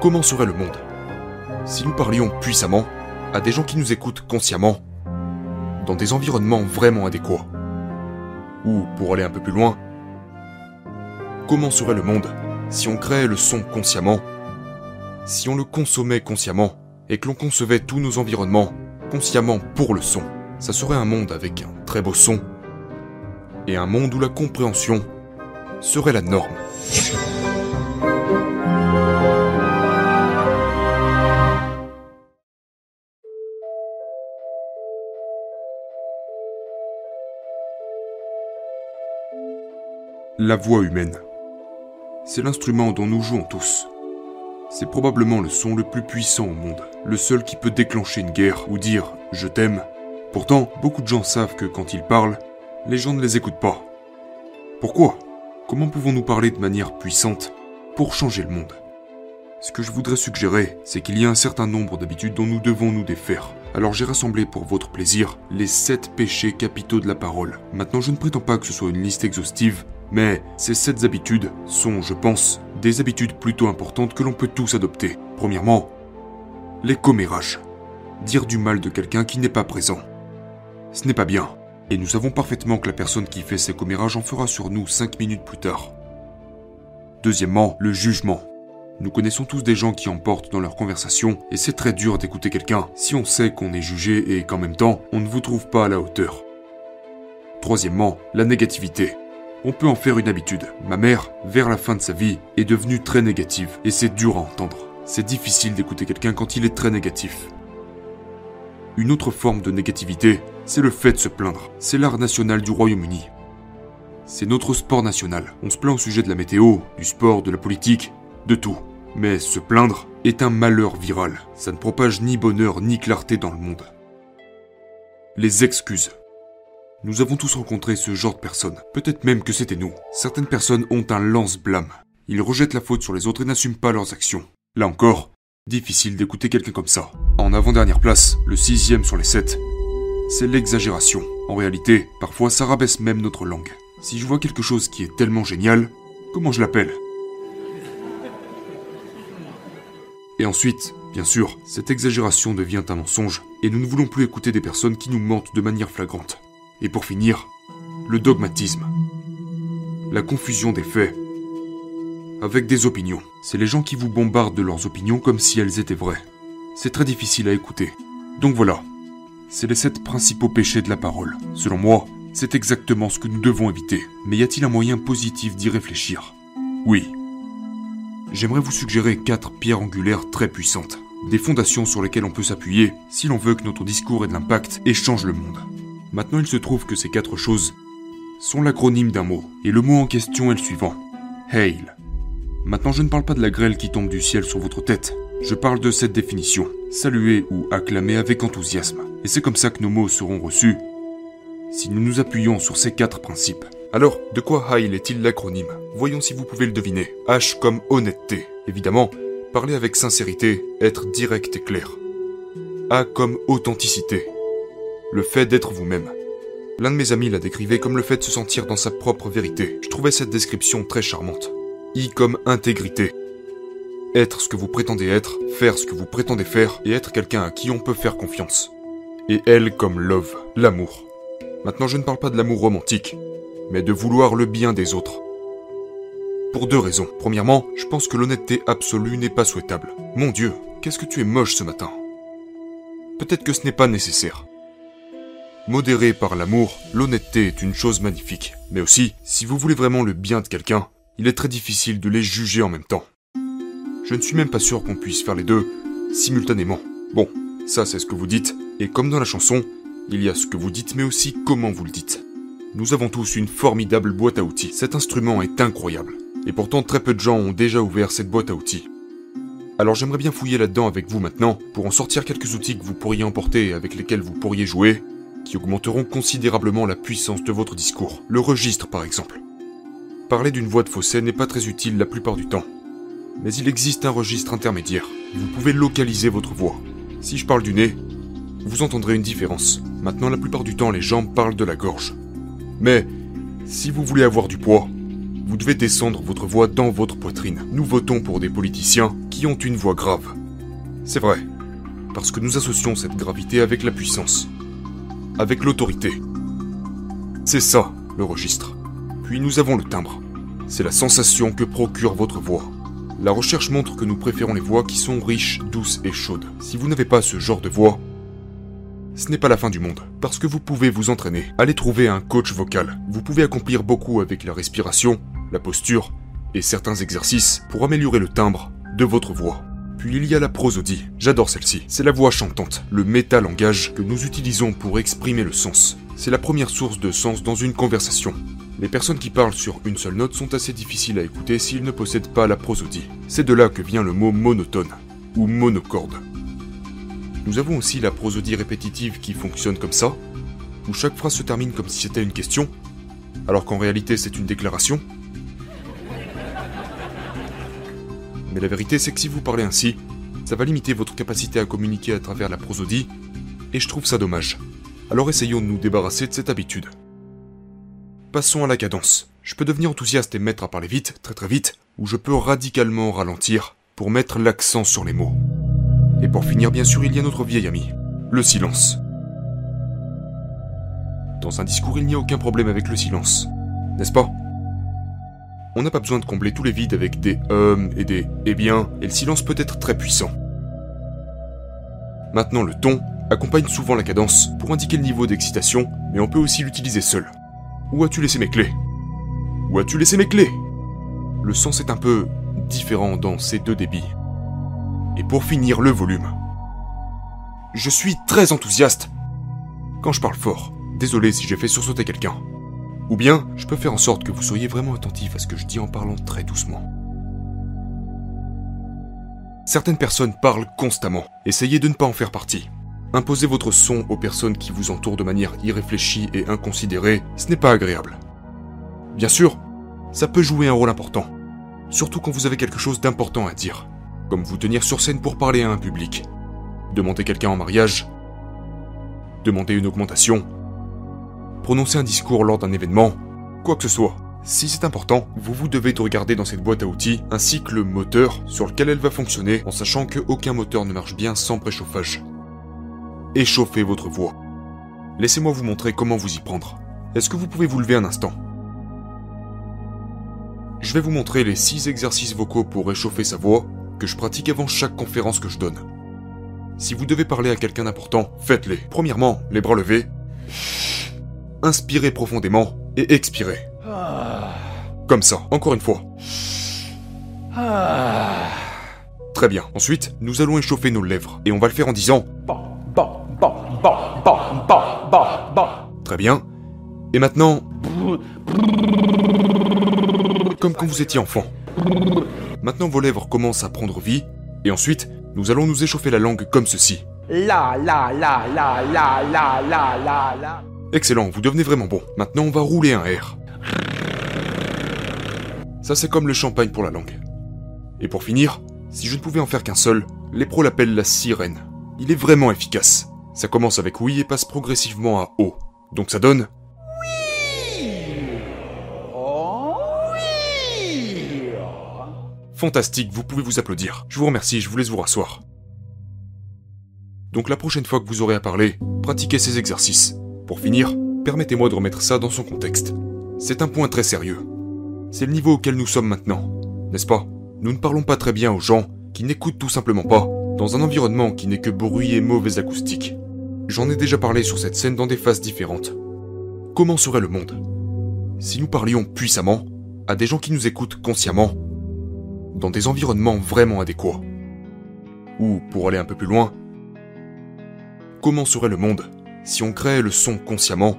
Comment serait le monde si nous parlions puissamment à des gens qui nous écoutent consciemment, dans des environnements vraiment adéquats? Ou, pour aller un peu plus loin, comment serait le monde si on créait le son consciemment, si on le consommait consciemment, et que l'on concevait tous nos environnements consciemment pour le son? Ça serait un monde avec un très beau son, et un monde où la compréhension serait la norme. La voix humaine. C'est l'instrument dont nous jouons tous. C'est probablement le son le plus puissant au monde, le seul qui peut déclencher une guerre ou dire je t'aime. Pourtant, beaucoup de gens savent que quand ils parlent, les gens ne les écoutent pas. Pourquoi? Comment pouvons-nous parler de manière puissante pour changer le monde? Ce que je voudrais suggérer, c'est qu'il y a un certain nombre d'habitudes dont nous devons nous défaire. Alors j'ai rassemblé pour votre plaisir les 7 péchés capitaux de la parole. Maintenant, je ne prétends pas que ce soit une liste exhaustive, mais ces sept habitudes sont, je pense, des habitudes plutôt importantes que l'on peut tous adopter. Premièrement, les commérages. Dire du mal de quelqu'un qui n'est pas présent. Ce n'est pas bien. Et nous savons parfaitement que la personne qui fait ces commérages en fera sur nous cinq minutes plus tard. Deuxièmement, le jugement. Nous connaissons tous des gens qui emportent dans leur conversation, et c'est très dur d'écouter quelqu'un si on sait qu'on est jugé et qu'en même temps, on ne vous trouve pas à la hauteur. Troisièmement, la négativité on peut en faire une habitude. Ma mère, vers la fin de sa vie, est devenue très négative, et c'est dur à entendre. C'est difficile d'écouter quelqu'un quand il est très négatif. Une autre forme de négativité, c'est le fait de se plaindre. C'est l'art national du Royaume-Uni. C'est notre sport national. On se plaint au sujet de la météo, du sport, de la politique, de tout. Mais se plaindre est un malheur viral. Ça ne propage ni bonheur ni clarté dans le monde. Les excuses. Nous avons tous rencontré ce genre de personnes. Peut-être même que c'était nous. Certaines personnes ont un lance-blâme. Ils rejettent la faute sur les autres et n'assument pas leurs actions. Là encore, difficile d'écouter quelqu'un comme ça. En avant-dernière place, le sixième sur les sept, c'est l'exagération. En réalité, parfois ça rabaisse même notre langue. Si je vois quelque chose qui est tellement génial, comment je l'appelle? Et ensuite, bien sûr, cette exagération devient un mensonge, et nous ne voulons plus écouter des personnes qui nous mentent de manière flagrante. Et pour finir, le dogmatisme. La confusion des faits avec des opinions. C'est les gens qui vous bombardent de leurs opinions comme si elles étaient vraies. C'est très difficile à écouter. Donc voilà, c'est les sept principaux péchés de la parole. Selon moi, c'est exactement ce que nous devons éviter. Mais y a-t-il un moyen positif d'y réfléchir? Oui. J'aimerais vous suggérer quatre pierres angulaires très puissantes. Des fondations sur lesquelles on peut s'appuyer si l'on veut que notre discours ait de l'impact et change le monde. Maintenant, il se trouve que ces quatre choses sont l'acronyme d'un mot, et le mot en question est le suivant. Hail. Maintenant, je ne parle pas de la grêle qui tombe du ciel sur votre tête. Je parle de cette définition. Saluer ou acclamer avec enthousiasme. Et c'est comme ça que nos mots seront reçus si nous nous appuyons sur ces quatre principes. Alors, de quoi Hail est-il l'acronyme? Voyons si vous pouvez le deviner. H comme honnêteté. Évidemment, parler avec sincérité, être direct et clair. A comme authenticité le fait d'être vous-même. L'un de mes amis la décrivait comme le fait de se sentir dans sa propre vérité. Je trouvais cette description très charmante. I comme intégrité. Être ce que vous prétendez être, faire ce que vous prétendez faire, et être quelqu'un à qui on peut faire confiance. Et elle comme love, l'amour. Maintenant je ne parle pas de l'amour romantique, mais de vouloir le bien des autres. Pour deux raisons. Premièrement, je pense que l'honnêteté absolue n'est pas souhaitable. Mon Dieu, qu'est-ce que tu es moche ce matin? Peut-être que ce n'est pas nécessaire. Modéré par l'amour, l'honnêteté est une chose magnifique. Mais aussi, si vous voulez vraiment le bien de quelqu'un, il est très difficile de les juger en même temps. Je ne suis même pas sûr qu'on puisse faire les deux simultanément. Bon, ça c'est ce que vous dites, et comme dans la chanson, il y a ce que vous dites mais aussi comment vous le dites. Nous avons tous une formidable boîte à outils. Cet instrument est incroyable. Et pourtant très peu de gens ont déjà ouvert cette boîte à outils. Alors j'aimerais bien fouiller là-dedans avec vous maintenant, pour en sortir quelques outils que vous pourriez emporter et avec lesquels vous pourriez jouer, qui augmenteront considérablement la puissance de votre discours. Le registre, par exemple. Parler d'une voix de fausset n'est pas très utile la plupart du temps. Mais il existe un registre intermédiaire. Vous pouvez localiser votre voix. Si je parle du nez, vous entendrez une différence. Maintenant, la plupart du temps, les gens parlent de la gorge. Mais si vous voulez avoir du poids, vous devez descendre votre voix dans votre poitrine. Nous votons pour des politiciens qui ont une voix grave. C'est vrai, parce que nous associons cette gravité avec la puissance, avec l'autorité. C'est ça, le registre. Puis nous avons le timbre. C'est la sensation que procure votre voix. La recherche montre que nous préférons les voix qui sont riches, douces et chaudes. Si vous n'avez pas ce genre de voix, ce n'est pas la fin du monde, parce que vous pouvez vous entraîner. Allez trouver un coach vocal. Vous pouvez accomplir beaucoup avec la respiration, la posture et certains exercices pour améliorer le timbre de votre voix. Puis il y a la prosodie. J'adore celle-ci. C'est la voix chantante, le métalangage que nous utilisons pour exprimer le sens. C'est la première source de sens dans une conversation. Les personnes qui parlent sur une seule note sont assez difficiles à écouter s'ils ne possèdent pas la prosodie. C'est de là que vient le mot monotone ou monocorde. Nous avons aussi la prosodie répétitive qui fonctionne comme ça, où chaque phrase se termine comme si c'était une question, alors qu'en réalité c'est une déclaration. Mais la vérité c'est que si vous parlez ainsi, ça va limiter votre capacité à communiquer à travers la prosodie, et je trouve ça dommage. Alors essayons de nous débarrasser de cette habitude. Passons à la cadence. Je peux devenir enthousiaste et mettre à parler vite, très très vite, ou je peux radicalement ralentir pour mettre l'accent sur les mots. Et pour finir, bien sûr, il y a notre vieil ami, le silence. Dans un discours, il n'y a aucun problème avec le silence, n'est-ce pas? On n'a pas besoin de combler tous les vides avec des hum et des eh bien, et le silence peut être très puissant. Maintenant, le ton accompagne souvent la cadence pour indiquer le niveau d'excitation, mais on peut aussi l'utiliser seul. Où as-tu laissé mes clés? Où as-tu laissé mes clés? Le sens est un peu différent dans ces deux débits. Et pour finir, le volume. Je suis très enthousiaste quand je parle fort. Désolé si j'ai fait sursauter quelqu'un. Ou bien, je peux faire en sorte que vous soyez vraiment attentif à ce que je dis en parlant très doucement. Certaines personnes parlent constamment. Essayez de ne pas en faire partie. Imposer votre son aux personnes qui vous entourent de manière irréfléchie et inconsidérée, ce n'est pas agréable. Bien sûr, ça peut jouer un rôle important, surtout quand vous avez quelque chose d'important à dire, comme vous tenir sur scène pour parler à un public, demander quelqu'un en mariage, demander une augmentation, prononcer un discours lors d'un événement, quoi que ce soit. Si c'est important, vous vous devez de regarder dans cette boîte à outils ainsi que le moteur sur lequel elle va fonctionner en sachant qu'aucun moteur ne marche bien sans préchauffage échauffez votre voix. Laissez-moi vous montrer comment vous y prendre. Est-ce que vous pouvez vous lever un instant? Je vais vous montrer les 6 exercices vocaux pour réchauffer sa voix que je pratique avant chaque conférence que je donne. Si vous devez parler à quelqu'un d'important, faites-les. Premièrement, les bras levés. Inspirez profondément et expirez. Comme ça, encore une fois. Très bien. Ensuite, nous allons échauffer nos lèvres et on va le faire en disant Très bien. Et maintenant... Comme quand vous étiez enfant. Maintenant vos lèvres commencent à prendre vie, et ensuite, nous allons nous échauffer la langue comme ceci. La la la la la la la la la. Excellent, vous devenez vraiment bon. Maintenant on va rouler un R. Ça c'est comme le champagne pour la langue. Et pour finir, si je ne pouvais en faire qu'un seul, les pros l'appellent la sirène. Il est vraiment efficace. Ça commence avec oui et passe progressivement à O. Donc ça donne oui. Oh oui. Fantastique, vous pouvez vous applaudir. Je vous remercie, je vous laisse vous rasseoir. Donc la prochaine fois que vous aurez à parler, pratiquez ces exercices. Pour finir, permettez-moi de remettre ça dans son contexte. C'est un point très sérieux. C'est le niveau auquel nous sommes maintenant, n'est-ce pas? Nous ne parlons pas très bien aux gens qui n'écoutent tout simplement pas, dans un environnement qui n'est que bruit et mauvaise acoustique. J'en ai déjà parlé sur cette scène dans des phases différentes. Comment serait le monde? Si nous parlions puissamment à des gens qui nous écoutent consciemment, dans des environnements vraiment adéquats Ou, pour aller un peu plus loin, comment serait le monde si on créait le son consciemment,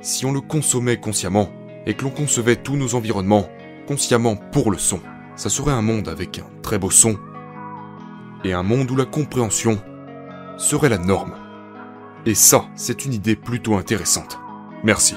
si on le consommait consciemment, et que l'on concevait tous nos environnements consciemment pour le son? Ça serait un monde avec un très beau son, et un monde où la compréhension serait la norme. Et ça, c'est une idée plutôt intéressante. Merci.